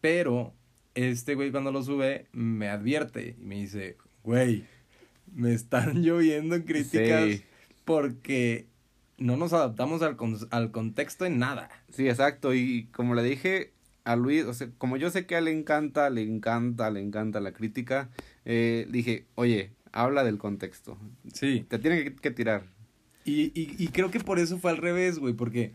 Pero este güey cuando lo sube me advierte y me dice, güey, me están lloviendo críticas Sí. porque no nos adaptamos al, con- al contexto en nada. Sí, exacto. Y como le dije a Luis, o sea, como yo sé que a él le encanta, le encanta, le encanta la crítica, eh, dije, oye, habla del contexto. Sí. Te tiene que, que tirar. Y, y, y creo que por eso fue al revés, güey, porque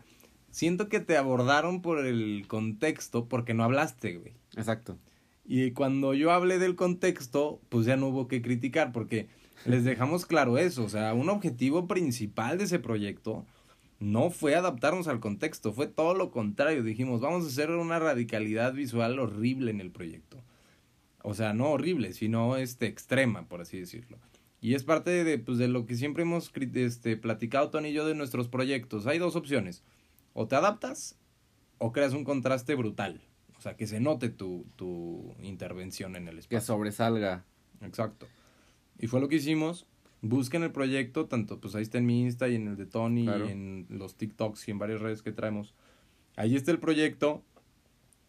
siento que te abordaron por el contexto porque no hablaste, güey. Exacto. Y cuando yo hablé del contexto, pues ya no hubo que criticar porque les dejamos claro eso, o sea, un objetivo principal de ese proyecto no fue adaptarnos al contexto, fue todo lo contrario, dijimos, vamos a hacer una radicalidad visual horrible en el proyecto. O sea, no horrible, sino este extrema, por así decirlo. Y es parte de, pues, de lo que siempre hemos este, platicado Tony y yo de nuestros proyectos. Hay dos opciones. O te adaptas o creas un contraste brutal. O sea, que se note tu, tu intervención en el Que espacio. sobresalga. Exacto. Y fue lo que hicimos. Busquen el proyecto, tanto pues ahí está en mi Insta y en el de Tony Claro. y en los TikToks y en varias redes que traemos. Ahí está el proyecto.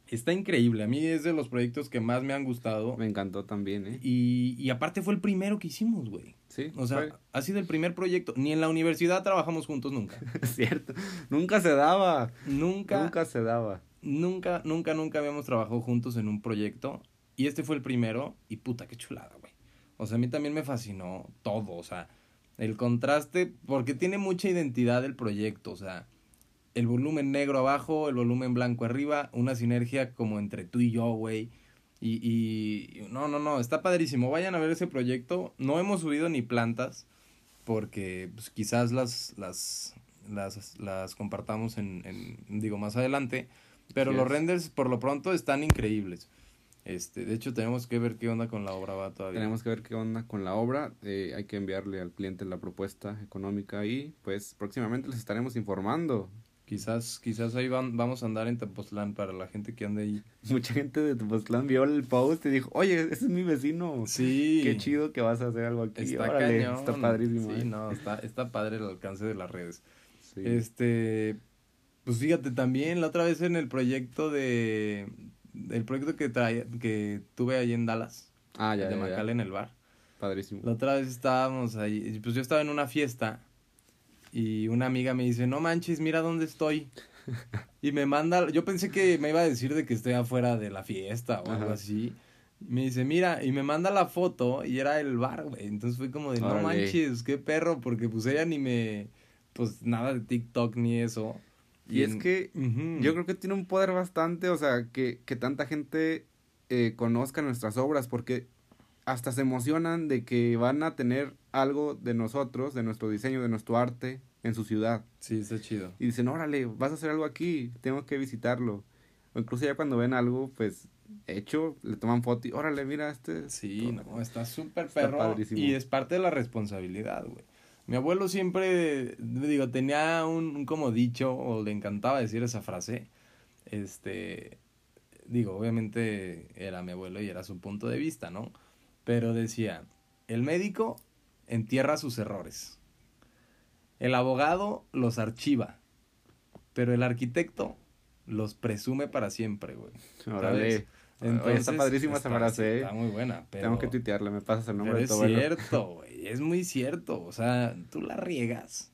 Está increíble. A mí es de los proyectos que más me han gustado. Me encantó también, ¿eh? Y, y aparte fue el primero que hicimos, güey. Sí. O sea, fue- ha sido el primer proyecto. Ni en la universidad trabajamos juntos nunca. cierto. Nunca se daba. Nunca, Nunca se daba. nunca, nunca, nunca habíamos trabajado juntos en un proyecto. Y este fue el primero. Y puta, qué chulada, güey. O sea, a mí también me fascinó todo. O sea, el contraste, porque tiene mucha identidad el proyecto. O sea, el volumen negro abajo, el volumen blanco arriba, una sinergia como entre tú y yo, güey. Y, y no, no, no, está padrísimo. Vayan a ver ese proyecto. No hemos subido ni plantas porque pues, quizás las, las, las, las compartamos en, en, digo, más adelante. Pero los es. renders por lo pronto están increíbles. Este, de hecho, tenemos que ver qué onda con la obra va todavía. Tenemos que ver qué onda con la obra. eh, hay que enviarle al cliente la propuesta económica y pues próximamente les estaremos informando. Quizás, quizás ahí van, vamos a andar en Tepoztlán para la gente que ande ahí. Mucha gente de Tepoztlán vio el post y dijo, oye, ese es mi vecino. Sí. Qué chido que vas a hacer algo aquí. Está Órale, cañón. Está padrísimo. Sí, ¿eh? no, está, está padre el alcance de las redes. Sí. Este, pues fíjate también, la otra vez en el proyecto de, el proyecto que traía, que tuve ahí en Dallas, ah, ya, de ya, ya. Macal en el bar. Padrísimo. La otra vez estábamos ahí, pues yo estaba en una fiesta y una amiga me dice, no manches, mira dónde estoy. Y me manda, yo pensé que me iba a decir de que estoy afuera de la fiesta o algo Ajá. así. Me dice, mira, y me manda la foto y era el bar, güey. Entonces fue como de, no Órale. manches, qué perro, porque pues ella ni me, pues nada de TikTok ni eso. Y, es que yo creo que tiene un poder bastante, o sea, que, que tanta gente eh, conozca nuestras obras, porque hasta se emocionan de que van a tener algo de nosotros, de nuestro diseño, de nuestro arte en su ciudad. Sí, está chido. Y dicen, órale, vas a hacer algo aquí, tengo que visitarlo. O incluso ya cuando ven algo, pues, hecho, le toman foto y, órale, mira este. Sí, no, está súper perro. y es parte de la responsabilidad, güey. Mi abuelo siempre, digo, tenía un, un, como dicho, o le encantaba decir esa frase. Este, digo, obviamente era mi abuelo y era su punto de vista, ¿no? Pero decía, el médico entierra sus errores. El abogado los archiva. Pero el arquitecto los presume para siempre, güey. Órale. Entonces, está padrísima esa frase, ¿eh? Está muy buena, pero... Tengo que tuitearla, me pasas el nombre de todo. Es cierto, güey, es muy cierto. O sea, tú la riegas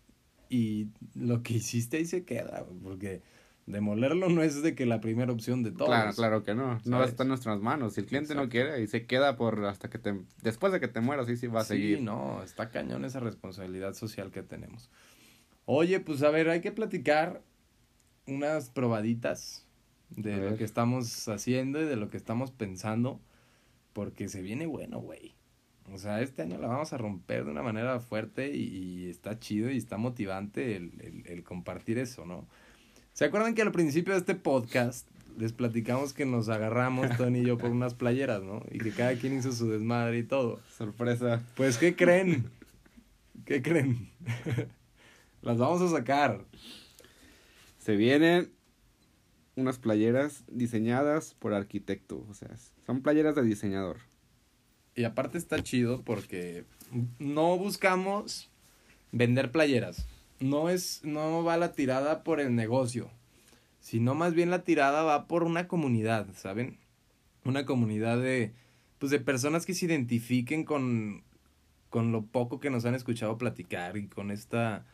y lo que hiciste ahí se queda, porque demolerlo no es de que la primera opción de todos. Claro, claro que no. No está en nuestras manos. Si el cliente no quiere y se queda por hasta que te... Después de que te mueras, sí, sí va a seguir. Sí, no, está cañón esa responsabilidad social que tenemos. Oye, pues a ver, hay que platicar unas probaditas de lo que estamos haciendo y de lo que estamos pensando, porque se viene bueno, güey. O sea, este año la vamos a romper de una manera fuerte y, está chido y está motivante el, el, compartir eso, ¿no? ¿Se acuerdan que al principio de este podcast les platicamos que nos agarramos, Tony y yo, por unas playeras, ¿no? Y que cada quien hizo su desmadre y todo. Sorpresa. Pues, ¿qué creen? ¿Qué creen? Las vamos a sacar. Se vienen unas playeras diseñadas por arquitecto, o sea, son playeras de diseñador. Y aparte está chido porque no buscamos vender playeras. No es no va la tirada por el negocio, sino más bien la tirada va por una comunidad, ¿saben? Una comunidad de pues de personas que se identifiquen con con lo poco que nos han escuchado platicar y con esta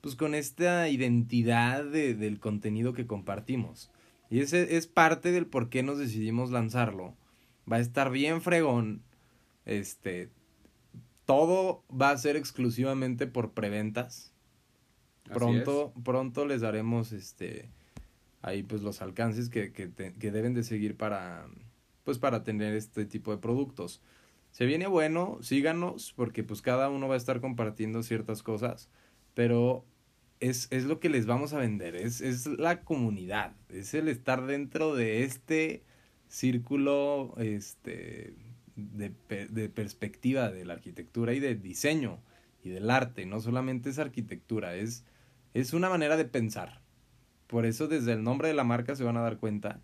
pues con esta identidad de, del contenido que compartimos. Y ese es parte del por qué nos decidimos lanzarlo. Va a estar bien fregón. Este. Todo va a ser exclusivamente por preventas. Pronto, pronto les daremos este. Ahí pues los alcances que, que, que deben de seguir para. Pues para tener este tipo de productos. Se viene bueno, síganos, porque pues cada uno va a estar compartiendo ciertas cosas. Pero es, es lo que les vamos a vender, es, es la comunidad, es el estar dentro de este círculo este, de, de perspectiva de la arquitectura y de diseño y del arte, no solamente es arquitectura, es, es una manera de pensar. Por eso desde el nombre de la marca se van a dar cuenta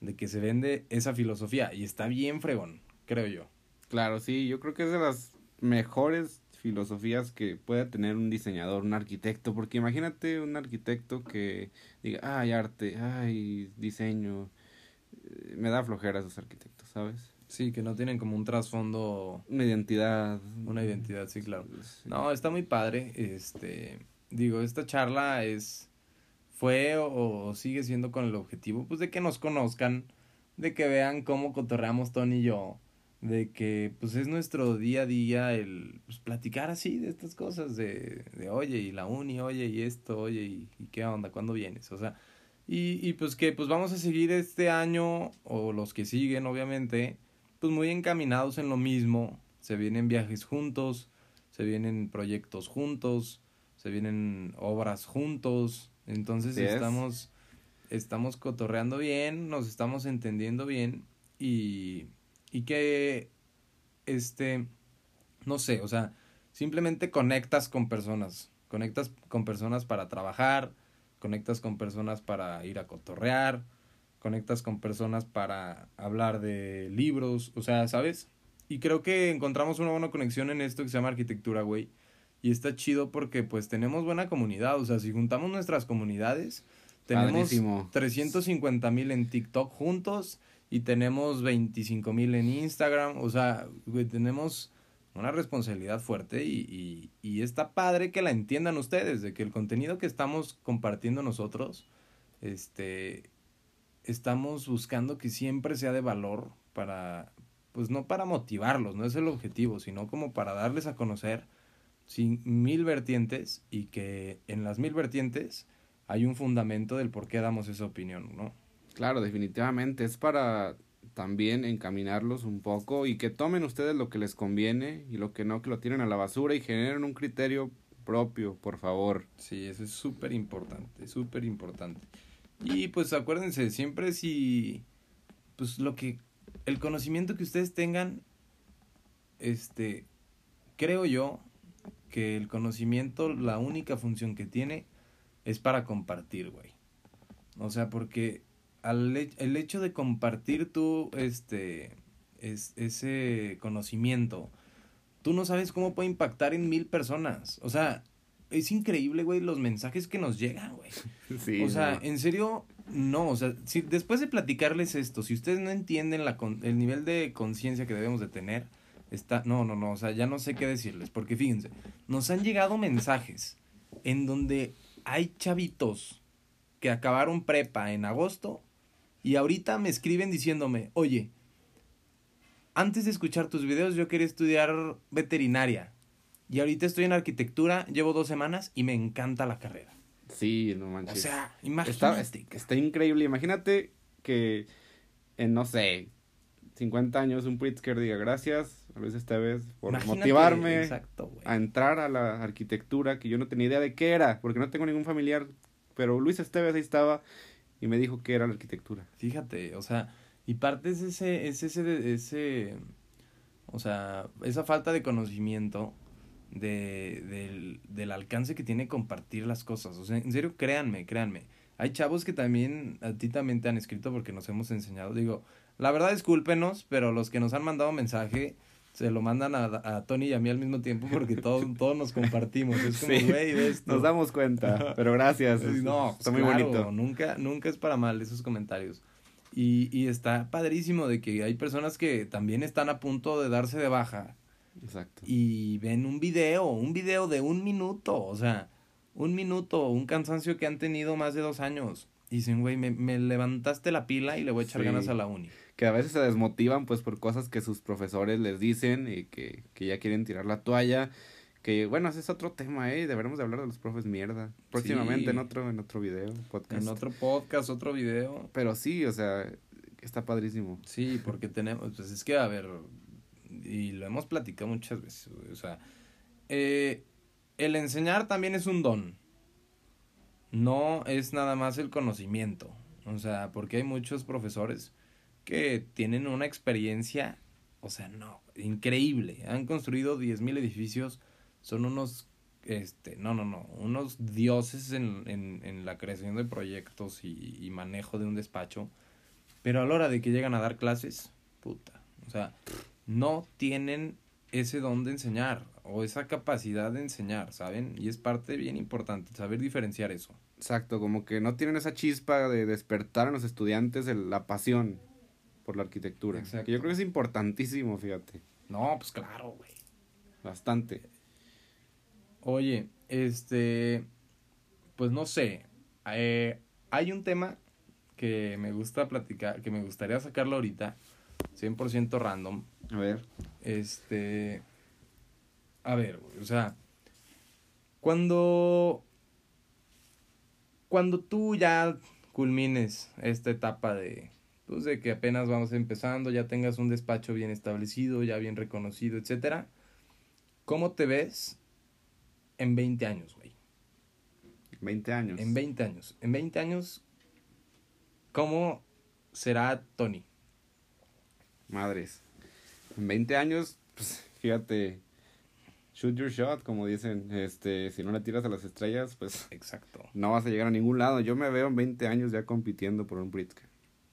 de que se vende esa filosofía y está bien fregón, creo yo. Claro, sí, yo creo que es de las mejores filosofías que pueda tener un diseñador, un arquitecto, porque imagínate un arquitecto que diga, ay, arte, ay, diseño, eh, me da flojera esos arquitectos, ¿sabes? Sí, que no tienen como un trasfondo. Una identidad. Una identidad, sí, claro. No, está muy padre. Este, digo, esta charla es, fue o, sigue siendo con el objetivo, pues, de que nos conozcan, de que vean cómo cotorreamos Tony y yo, de que pues es nuestro día a día el pues, platicar así de estas cosas de, de oye y la uni oye y esto oye y, qué onda cuándo vienes o sea y, y pues que pues vamos a seguir este año o los que siguen obviamente pues muy encaminados en lo mismo. Se vienen viajes juntos se vienen proyectos juntos se vienen obras juntos. Entonces estamos estamos cotorreando bien nos estamos entendiendo bien y y que, este, no sé, o sea, simplemente conectas con personas, conectas con personas para trabajar, conectas con personas para ir a cotorrear, conectas con personas para hablar de libros, o sea, ¿sabes? Y creo que encontramos una buena conexión en esto que se llama arquitectura, güey. Y está chido porque pues tenemos buena comunidad, o sea, si juntamos nuestras comunidades, tenemos 350 mil en TikTok juntos y tenemos 25 mil en Instagram, o sea, tenemos una responsabilidad fuerte y, y, y, está padre que la entiendan ustedes, de que el contenido que estamos compartiendo nosotros, este, estamos buscando que siempre sea de valor para, pues no para motivarlos, no es el objetivo, sino como para darles a conocer sin mil vertientes y que en las mil vertientes hay un fundamento del por qué damos esa opinión, ¿no? Claro, definitivamente. Es para también encaminarlos un poco y que tomen ustedes lo que les conviene y lo que no, que lo tiren a la basura y generen un criterio propio, por favor. Sí, eso es súper importante, súper importante. Y pues acuérdense, siempre si, pues lo que, el conocimiento que ustedes tengan, este, creo yo que el conocimiento, la única función que tiene es para compartir, güey. O sea, porque al, el hecho de compartir tú, este, es, ese conocimiento, tú no sabes cómo puede impactar en mil personas. O sea, es increíble, güey, los mensajes que nos llegan, güey. Sí, o sea, en serio, no. O sea, si después de platicarles esto, si ustedes no entienden la, el nivel de conciencia que debemos de tener, está, no, no, no, o sea, ya no sé qué decirles. Porque fíjense, nos han llegado mensajes en donde hay chavitos que acabaron prepa en agosto y ahorita me escriben diciéndome, oye, antes de escuchar tus videos yo quería estudiar veterinaria y ahorita estoy en arquitectura, llevo dos semanas y me encanta la carrera. Sí, no manches. O sea, imagínate. Está, está increíble. Imagínate que en, no sé, 50 años un Pritzker diga gracias, Luis Esteves, por motivarme a entrar a la arquitectura que yo no tenía idea de qué era, porque no tengo ningún familiar, pero Luis Esteves ahí estaba y me dijo que era la arquitectura. Fíjate, o sea, y parte es ese, es ese, ese, o sea, esa falta de conocimiento de, del, del alcance que tiene compartir las cosas. O sea, en serio, créanme, créanme. Hay chavos que también a ti también te han escrito porque nos hemos enseñado. Digo, la verdad discúlpenos, pero los que nos han mandado mensaje se lo mandan a, a Tony y a mí al mismo tiempo porque todos, todos nos compartimos. Es como, güey, Nos damos cuenta, pero gracias. no, está muy bonito. Nunca, nunca es para mal esos comentarios. Y, y está padrísimo de que hay personas que también están a punto de darse de baja. Exacto. Y ven un video, un video de un minuto, o sea, un minuto, un cansancio que han tenido más de dos años. Y dicen, güey, me, me levantaste la pila y le voy a echar ganas a la uni que a veces se desmotivan pues por cosas que sus profesores les dicen y que, que ya quieren tirar la toalla. Que bueno, ese es otro tema, ¿eh? Deberemos de hablar de los profes mierda. Próximamente en otro, en otro video, podcast. En otro podcast, otro video. Pero sí, o sea, está padrísimo. Sí, porque tenemos, pues es que, a ver, y lo hemos platicado muchas veces, o sea, eh, el enseñar también es un don. No es nada más el conocimiento. O sea, porque hay muchos profesores que tienen una experiencia, o sea, no, increíble. Han construido 10.000 edificios, son unos, este, no, no, no, unos dioses en, en, en la creación de proyectos y, y, manejo de un despacho. Pero a la hora de que llegan a dar clases, puta, o sea, no tienen ese don de enseñar o esa capacidad de enseñar, ¿saben? Y es parte bien importante, saber diferenciar eso. Exacto, como que no tienen esa chispa de despertar en los estudiantes la pasión por la arquitectura. Que yo creo que es importantísimo, fíjate. No, pues claro, güey. Bastante. Oye, este, pues no sé, eh, hay un tema que me gusta platicar, que me gustaría sacarlo ahorita, 100% random. A ver. Este, a ver, o sea, cuando, cuando tú ya culmines esta etapa de, pues de que apenas vamos empezando, ya tengas un despacho bien establecido, ya bien reconocido, etcétera. ¿Cómo te ves en 20 años, güey? 20 años. En 20 años. En 20 años, ¿cómo será Tony? Madres. En 20 años, pues fíjate, shoot your shot, como dicen, este, si no le tiras a las estrellas, pues Exacto. No vas a llegar a ningún lado. Yo me veo en 20 años ya compitiendo por un Pritzker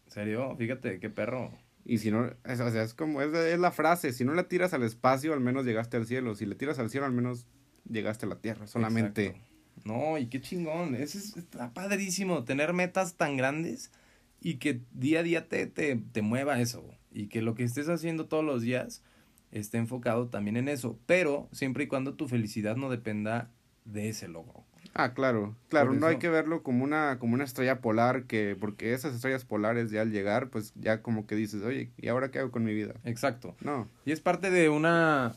serio? Fíjate, qué perro. Y si no, es, o sea, es como, es, es, la frase, si no le tiras al espacio, al menos llegaste al cielo. Si le tiras al cielo, al menos llegaste a la tierra, solamente. No, y qué chingón. Es, está padrísimo tener metas tan grandes y que día a día te, te, te mueva eso. Y que lo que estés haciendo todos los días esté enfocado también en eso. Pero siempre y cuando tu felicidad no dependa de ese logro. Ah, claro, claro, no hay que verlo como una, como una estrella polar, que, porque esas estrellas polares ya al llegar, pues ya como que dices, oye, ¿y ahora qué hago con mi vida? Exacto. No. Y es parte de una,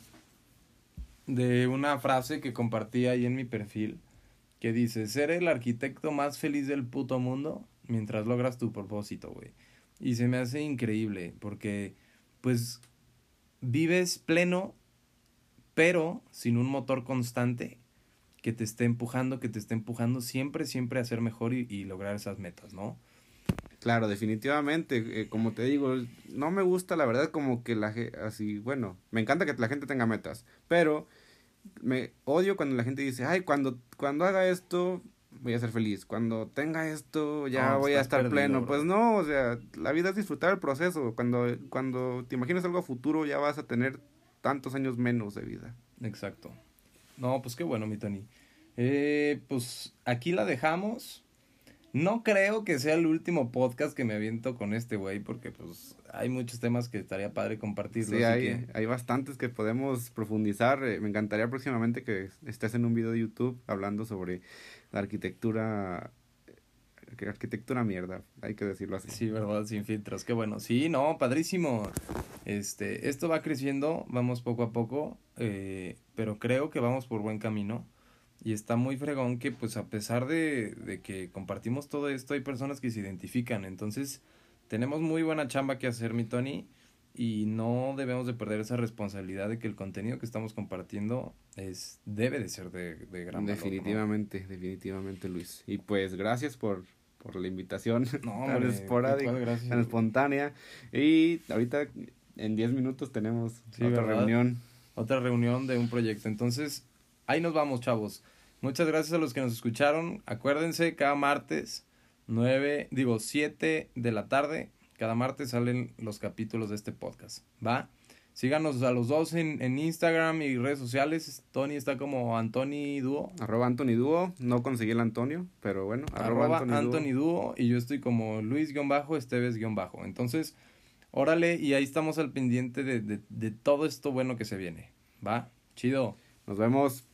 de una frase que compartí ahí en mi perfil, que dice, ser el arquitecto más feliz del puto mundo mientras logras tu propósito, güey. Y se me hace increíble porque, pues, vives pleno, pero sin un motor constante que te esté empujando, que te esté empujando siempre, siempre a ser mejor y, y lograr esas metas, ¿no? Claro, definitivamente, eh, como te digo, no me gusta la verdad como que la gente, así, bueno, me encanta que la gente tenga metas, pero me odio cuando la gente dice, ay, cuando, cuando haga esto voy a ser feliz, cuando tenga esto ya voy a estar pleno, pues no, o sea, la vida es disfrutar el proceso, cuando, cuando te imaginas algo futuro ya vas a tener tantos años menos de vida. Exacto. No, pues qué bueno, mi Tony. Eh, pues aquí la dejamos. No creo que sea el último podcast que me aviento con este güey, porque pues hay muchos temas que estaría padre compartirlos. Sí, hay, hay bastantes que podemos profundizar. Eh, me encantaría próximamente que estés en un video de YouTube hablando sobre la arquitectura arquitectura mierda, hay que decirlo así. Sí, verdad, sin filtros, qué bueno. Sí, no, padrísimo. Este, esto va creciendo, vamos poco a poco, eh, pero creo que vamos por buen camino. Y está muy fregón que pues a pesar de, de que compartimos todo esto, hay personas que se identifican. Entonces, tenemos muy buena chamba que hacer, mi Tony. Y no debemos de perder esa responsabilidad de que el contenido que estamos compartiendo es debe de ser de, de gran Definitivamente, definitivamente, Luis. Y pues gracias por, por la invitación no, tan esporádica, tan espontánea. Y ahorita en 10 minutos tenemos otra reunión. Otra reunión de un proyecto. Entonces, ahí nos vamos, chavos. Muchas gracias a los que nos escucharon. Acuérdense, cada martes, 9, digo, 7 de la tarde, cada martes salen los capítulos de este podcast. ¿Va? Síganos a los dos en, en Instagram y redes sociales. Tony está como Antoni Duo. Arroba Antoni Duo. No conseguí el Antonio, pero bueno. Arroba, Anthony, Duo. Y yo estoy como Luis-Esteves-Bajo. Entonces, órale y ahí estamos al pendiente de, de, de todo esto bueno que se viene. ¿Va? Chido. Nos vemos.